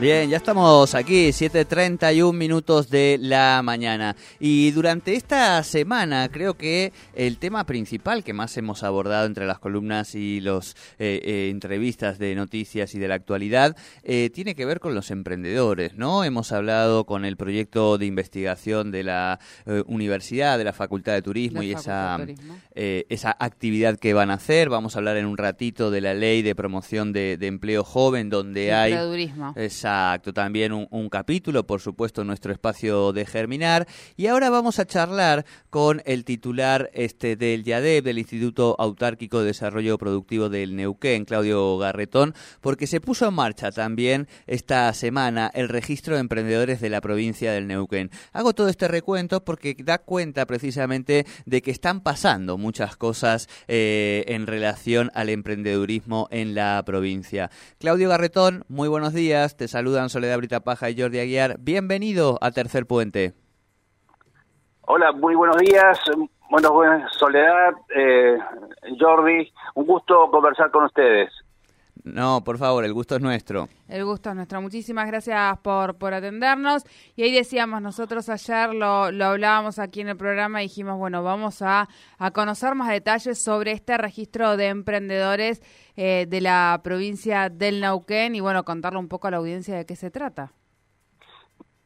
Bien, ya estamos aquí, 7.31 minutos de la mañana. Y durante esta semana creo que el tema principal que más hemos abordado entre las columnas y las eh, eh, entrevistas de noticias y de la actualidad eh, tiene que ver con los emprendedores, ¿no? Hemos hablado con el proyecto de investigación de la universidad, de la Facultad de Turismo y esa, esa actividad que van a hacer. Vamos a hablar en un ratito de la ley de promoción de, empleo joven donde hay... Exacto, también un, capítulo, por supuesto, nuestro espacio de Germinar. Y ahora vamos a charlar con el titular este del YADEP, del Instituto Autárquico de Desarrollo Productivo del Neuquén, Claudio Garretón, porque se puso en marcha también esta semana el registro de emprendedores de la provincia del Neuquén. Hago todo este recuento porque da cuenta precisamente de que están pasando muchas cosas eh, en relación al emprendedurismo en la provincia. Claudio Garretón, muy buenos días, te saludan Soledad Brita Paja y Jordi Aguiar. Bienvenido a Tercer Puente. Hola, muy buenos días. Buenos, buenas, Soledad, eh, Jordi. Un gusto conversar con ustedes. No, por favor, el gusto es nuestro. El gusto es nuestro. Muchísimas gracias por, por atendernos. Y ahí decíamos, nosotros ayer lo, lo hablábamos aquí en el programa y dijimos, bueno, vamos a, a conocer más detalles sobre este registro de emprendedores eh, de la provincia del Nauquén y bueno, contarle un poco a la audiencia de qué se trata.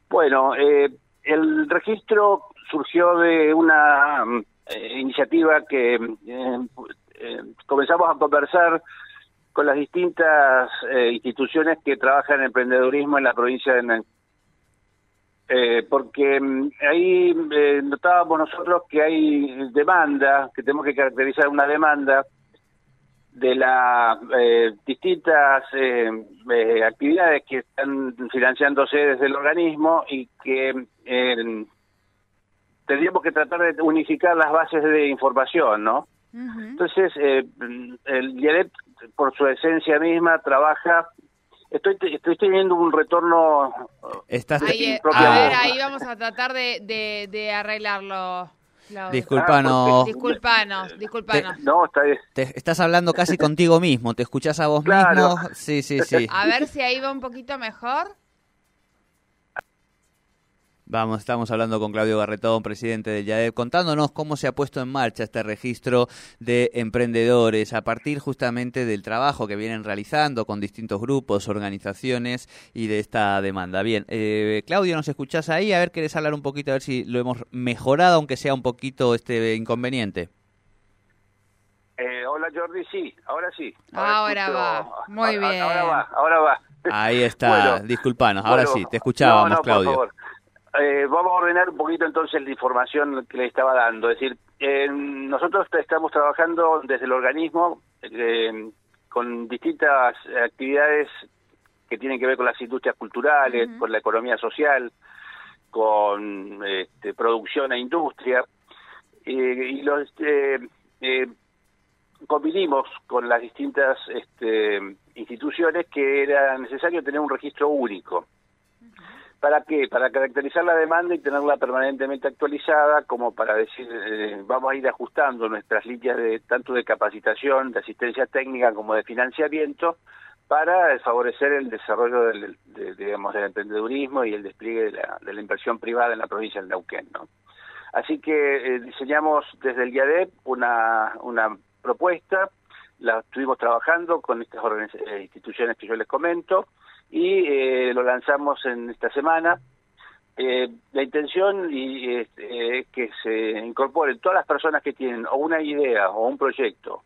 Bueno, eh, el registro surgió de una eh, iniciativa que comenzamos a conversar con las distintas instituciones que trabajan en emprendedurismo en la provincia de Nauquén. porque mm, ahí notábamos nosotros que hay demanda, que tenemos que caracterizar una demanda de las eh, distintas eh, eh, actividades que están financiándose desde el organismo y que tendríamos que tratar de unificar las bases de información, ¿no? Entonces, el IEDEP, por su esencia misma, trabaja Estoy, estoy teniendo un retorno. Estás ahí, a ver, ahí vamos a tratar de, de, de arreglarlo. Disculpanos. Ah, disculpanos, disculpanos. no, está bien. Te, estás hablando casi contigo mismo, te escuchás a vos mismo. Sí, sí, sí. A ver si ahí va un poquito mejor. Vamos, estamos hablando con Claudio Garretón, presidente del YADEP, contándonos cómo se ha puesto en marcha este registro de emprendedores a partir justamente del trabajo que vienen realizando con distintos grupos, organizaciones y de esta demanda. Bien, eh, Claudio, ¿nos escuchás ahí? A ver, ¿querés hablar un poquito, a ver si lo hemos mejorado, aunque sea un poquito este inconveniente? Eh, hola Jordi, sí, ahora sí. Ahora, va, muy bien. Ahora va, ahora va. Ahí está, disculpanos, ahora sí, te escuchábamos, Claudio. Eh, vamos a ordenar un poquito entonces la información que le estaba dando. Es decir, nosotros estamos trabajando desde el organismo eh, con distintas actividades que tienen que ver con las industrias culturales, con la economía social, con este, producción e industria. y los eh, convinimos con las distintas este, instituciones que era necesario tener un registro único. ¿Para qué? Para caracterizar la demanda y tenerla permanentemente actualizada, como para decir, eh, vamos a ir ajustando nuestras líneas de tanto de capacitación, de asistencia técnica como de financiamiento, para favorecer el desarrollo del, digamos, del emprendedurismo y el despliegue de la, de la inversión privada en la provincia del Neuquén. ¿no? Así que eh, diseñamos desde el IADEP una, una propuesta, la estuvimos trabajando con estas eh, instituciones que yo les comento, y eh, lo lanzamos en esta semana. Eh, la intención y, es que se incorporen todas las personas que tienen o una idea o un proyecto,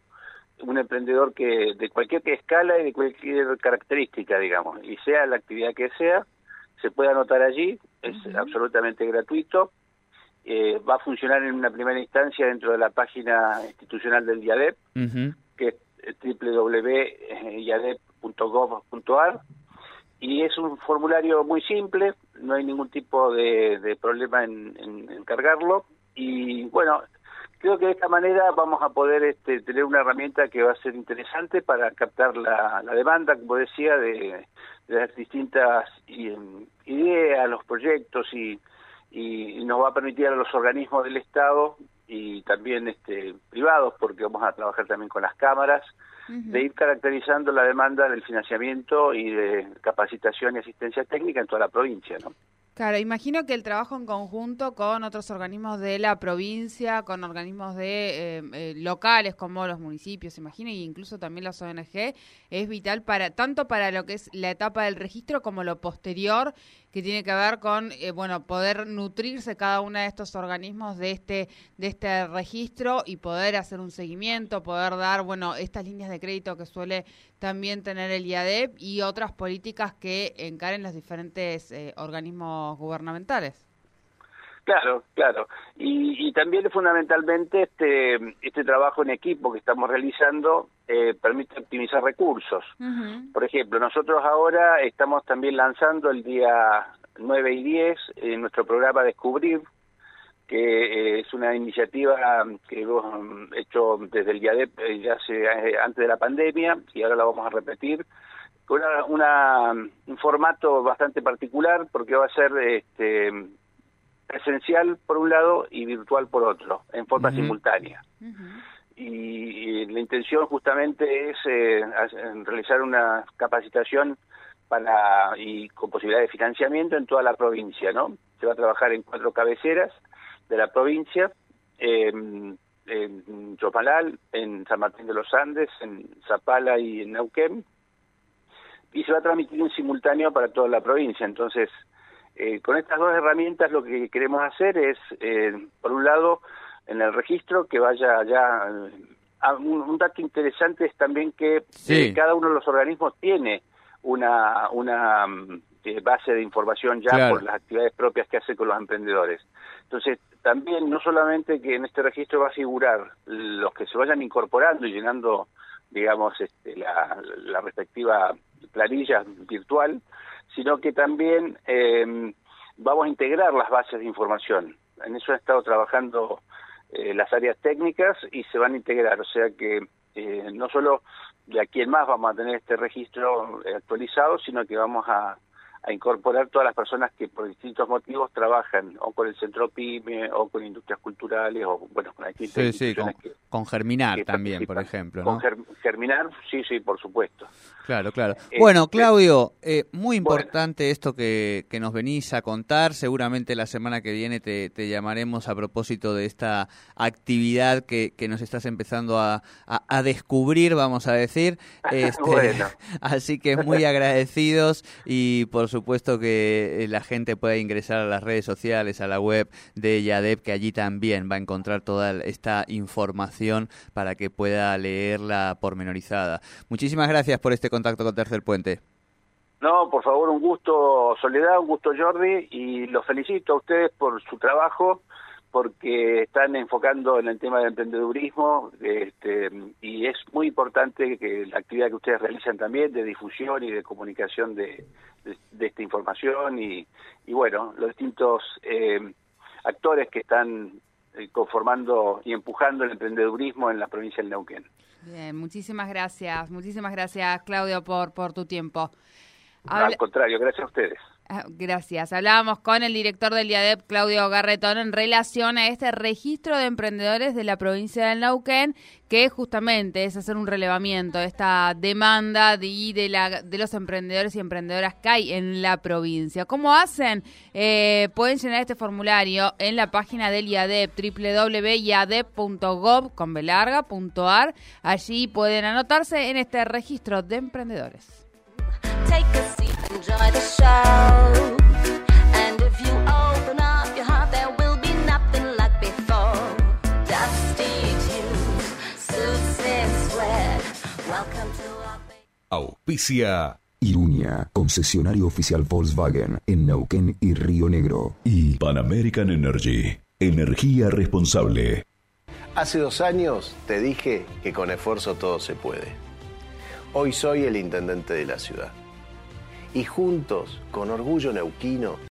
un emprendedor que de cualquier escala y de cualquier característica, digamos, y sea la actividad que sea, se puede anotar allí, es absolutamente gratuito. Eh, va a funcionar en una primera instancia dentro de la página institucional del IADEP, que es www.iadep.gov.ar y es un formulario muy simple, no hay ningún tipo de, problema en, cargarlo. y bueno, creo que de esta manera vamos a poder este, tener una herramienta que va a ser interesante para captar la, demanda, como decía, de, las distintas ideas, los proyectos y, y, nos va a permitir a los organismos del Estado y también este, privados, porque vamos a trabajar también con las cámaras, de ir caracterizando la demanda del financiamiento y de capacitación y asistencia técnica en toda la provincia, ¿no? Claro, imagino que el trabajo en conjunto con otros organismos de la provincia, con organismos de eh, eh, locales como los municipios, imagino, e incluso también las ONG, es vital para tanto para lo que es la etapa del registro como lo posterior, que tiene que ver con eh, bueno poder nutrirse cada uno de estos organismos de este de este registro y poder hacer un seguimiento, poder dar bueno estas líneas de crédito que suele también tener el IADEP y otras políticas que encaren los diferentes eh, organismos gubernamentales. Claro, claro. Y, también fundamentalmente este, este trabajo en equipo que estamos realizando eh, permite optimizar recursos. Por ejemplo, nosotros ahora estamos también lanzando el día 9 y 10 en nuestro programa Descubrir, que eh, es una iniciativa que hemos hecho desde el IADEP eh, ya hace, antes de la pandemia y ahora la vamos a repetir con una, un formato bastante particular porque va a ser este, presencial por un lado y virtual por otro, en forma simultánea. y, la intención justamente es eh, realizar una capacitación para y con posibilidad de financiamiento en toda la provincia, ¿no? Se va a trabajar en cuatro cabeceras de la provincia, en Chopalal, en San Martín de los Andes, en Zapala y en Neuquén, y se va a transmitir en simultáneo para toda la provincia. Entonces, eh, con estas dos herramientas lo que queremos hacer es, eh, por un lado, en el registro que vaya ya... Eh, un, dato interesante es también que cada uno de los organismos tiene una, una mm, base de información ya por las actividades propias que hace con los emprendedores. Entonces, también no solamente que en este registro va a figurar los que se vayan incorporando y llenando, digamos, este, la, la respectiva planilla virtual, sino que también eh, vamos a integrar las bases de información. En eso han estado trabajando eh, las áreas técnicas y se van a integrar, o sea que eh, no solo de aquí en más vamos a tener este registro actualizado, sino que vamos a a incorporar todas las personas que por distintos motivos trabajan o con el centro PYME o con industrias culturales o bueno con sí, sí, con, Germinar también por ejemplo con Germinar sí sí por supuesto. Claro claro. Eh, bueno eh, Claudio eh, muy importante esto que, que, nos venís a contar. Seguramente la semana que viene te, te llamaremos a propósito de esta actividad que, que nos estás empezando a, a, descubrir vamos a decir. Este, así que muy agradecidos y por supuesto que eh, la gente pueda ingresar a las redes sociales, a la web de YADEP, que allí también va a encontrar toda esta información para que pueda leerla pormenorizada. Muchísimas gracias por este contacto con Tercer Puente. No, por favor, un gusto Soledad, un gusto Jordi y los felicito a ustedes por su trabajo porque están enfocando en el tema del emprendedurismo este, y es muy importante que la actividad que ustedes realizan también de difusión y de comunicación de, esta información y, bueno, los distintos eh, actores que están eh, conformando y empujando el emprendedurismo en la provincia del Neuquén. Bien, muchísimas gracias, muchísimas gracias Claudio por, por tu tiempo. Al contrario, gracias a ustedes. Ah, gracias. Hablábamos con el director del IADEP, Claudio Garretón, en relación a este registro de emprendedores de la provincia del Nauquén, que justamente es hacer un relevamiento de esta demanda de los emprendedores y emprendedoras que hay en la provincia. ¿Cómo hacen? Eh, pueden llenar este formulario en la página del IADEP, www.iadep.gov.ar. Allí pueden anotarse en este registro de emprendedores. Auspicia Irunia, concesionario oficial Volkswagen en Neuquén y Río Negro. Y Pan American Energy, energía responsable. Hace dos años te dije que con esfuerzo todo se puede. Hoy soy el intendente de la ciudad y juntos, con orgullo neuquino,